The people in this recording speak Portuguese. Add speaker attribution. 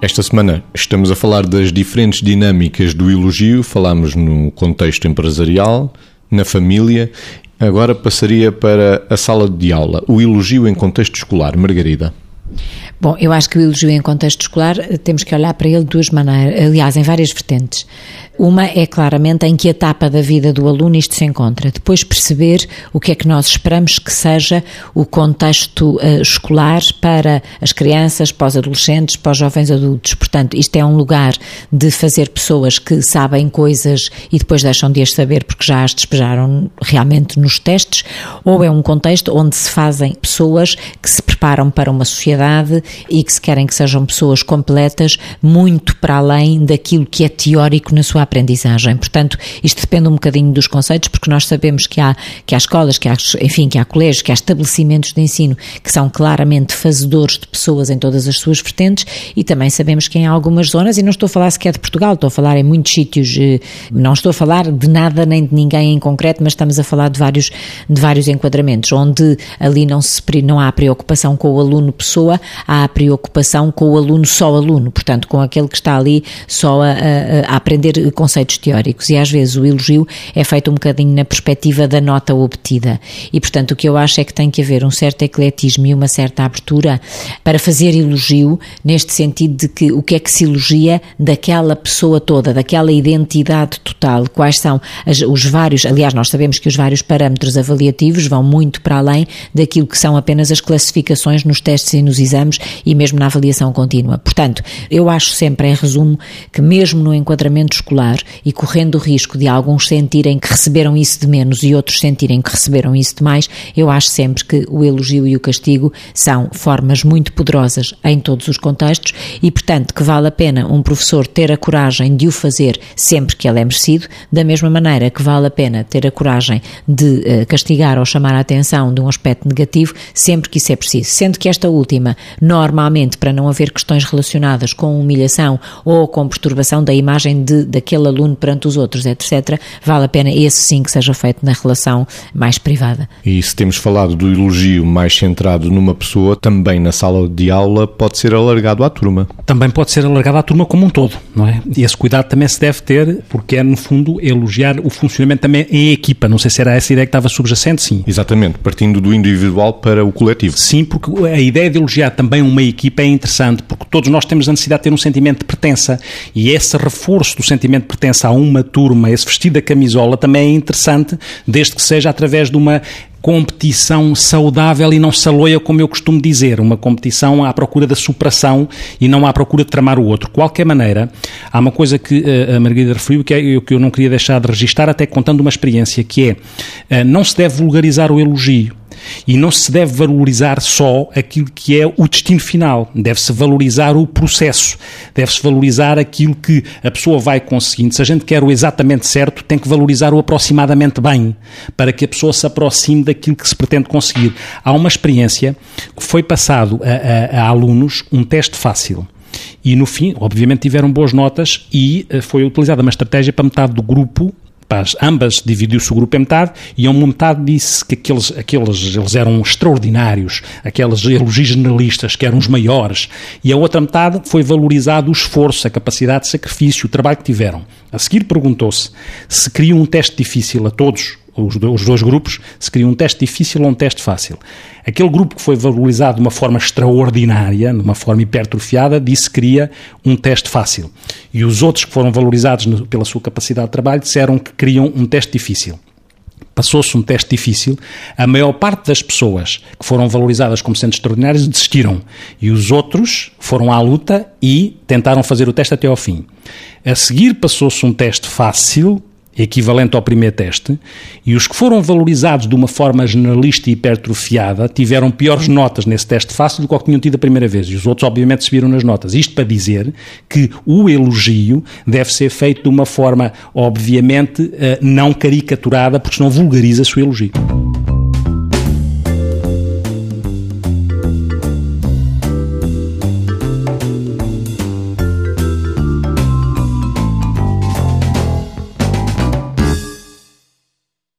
Speaker 1: Esta semana estamos a falar das diferentes dinâmicas do elogio, falámos no contexto empresarial, na família. Agora passaria para a sala de aula, o elogio em contexto escolar. Margarida.
Speaker 2: Bom, eu acho que o elogio em contexto escolar temos que olhar para ele de duas maneiras, aliás, em várias vertentes. Uma é claramente em que etapa da vida do aluno isto se encontra. Depois perceber o que é que nós esperamos que seja o contexto uh, escolar para as crianças, para os adolescentes, para os jovens adultos. Portanto, isto é um lugar de fazer pessoas que sabem coisas e depois deixam de as saber porque já as despejaram realmente nos testes, ou é um contexto onde se fazem pessoas que se preparam para uma sociedade e que se querem que sejam pessoas completas, muito para além daquilo que é teórico na sua aprendizagem. Portanto, isto depende um bocadinho dos conceitos, porque nós sabemos que há, que há escolas, que há, enfim, que há colégios, que há estabelecimentos de ensino que são claramente fazedores de pessoas em todas as suas vertentes e também sabemos que em algumas zonas, e não estou a falar sequer de Portugal, estou a falar em muitos sítios, eh, não estou a falar de nada nem de ninguém em concreto, mas estamos a falar de vários, de vários enquadramentos, onde ali não, se, não há preocupação com o aluno pessoa, há a preocupação com o aluno só aluno, portanto, com aquele que está ali só a, a, a aprender conceitos teóricos. E às vezes o elogio é feito um bocadinho na perspectiva da nota obtida. E, portanto, o que eu acho é que tem que haver um certo ecletismo e uma certa abertura para fazer elogio, neste sentido de que o que é que se elogia daquela pessoa toda, daquela identidade total, quais são as, os vários, aliás, nós sabemos que os vários parâmetros avaliativos vão muito para além daquilo que são apenas as classificações nos testes e nos exames e mesmo na avaliação contínua. Portanto, eu acho sempre, em resumo, que mesmo no enquadramento escolar e correndo o risco de alguns sentirem que receberam isso de menos e outros sentirem que receberam isso de mais, eu acho sempre que o elogio e o castigo são formas muito poderosas em todos os contextos e, portanto, que vale a pena um professor ter a coragem de o fazer sempre que ele é merecido, da mesma maneira que vale a pena ter a coragem de uh, castigar ou chamar a atenção de um aspecto negativo sempre que isso é preciso. Sendo que esta última, normalmente, para não haver questões relacionadas com humilhação ou com perturbação da imagem de, daquele aluno perante os outros, etc., vale a pena esse sim que seja feito na relação mais privada.
Speaker 1: E se temos falado do elogio mais centrado numa pessoa, também na sala de aula pode ser alargado à turma.
Speaker 3: Também pode ser alargado à turma como um todo, não é? E esse cuidado também se deve ter, porque é, no fundo, elogiar o funcionamento também em equipa. Não sei se era essa ideia que estava subjacente, sim.
Speaker 1: Exatamente, partindo do individual para o coletivo.
Speaker 3: Sim, porque a ideia de elogiar também uma equipa é interessante, porque todos nós temos a necessidade de ter um sentimento de pertença e esse reforço do sentimento de pertença a uma turma, esse vestido da camisola, também é interessante, desde que seja através de uma competição saudável e não saloia, como eu costumo dizer, uma competição à procura da superação e não à procura de tramar o outro. De qualquer maneira, há uma coisa que uh, a Margarida referiu que, é, que eu não queria deixar de registar, até contando uma experiência, que é, uh, não se deve vulgarizar o elogio. E não se deve valorizar só aquilo que é o destino final, deve-se valorizar o processo, deve-se valorizar aquilo que a pessoa vai conseguindo. Se a gente quer o exatamente certo, tem que valorizar o aproximadamente bem, para que a pessoa se aproxime daquilo que se pretende conseguir. Há uma experiência que foi passado a, a, a alunos um teste fácil. E no fim, obviamente, tiveram boas notas e eh, foi utilizada uma estratégia para metade do grupo Paz, ambas dividiu-se o grupo em metade e a uma metade disse que aqueles, aqueles eles eram extraordinários, aqueles elogios generalistas que eram os maiores, e a outra metade foi valorizado o esforço, a capacidade de sacrifício, o trabalho que tiveram. A seguir perguntou-se se queriam um teste difícil a todos os, dois grupos, se queria um teste difícil ou um teste fácil. Aquele grupo que foi valorizado de uma forma extraordinária, de uma forma hipertrofiada, disse que queria um teste fácil. E os outros que foram valorizados pela sua capacidade de trabalho disseram que queriam um teste difícil passou-se um teste difícil, a maior parte das pessoas que foram valorizadas como sendo extraordinárias desistiram. E os outros foram à luta e tentaram fazer o teste até ao fim. A seguir passou-se um teste fácil, equivalente ao primeiro teste, e os que foram valorizados de uma forma generalista e hipertrofiada tiveram piores notas nesse teste fácil do que o que tinham tido a primeira vez, e os outros obviamente subiram nas notas. Isto para dizer que o elogio deve ser feito de uma forma, obviamente, eh, não caricaturada, porque senão vulgariza-se o elogio.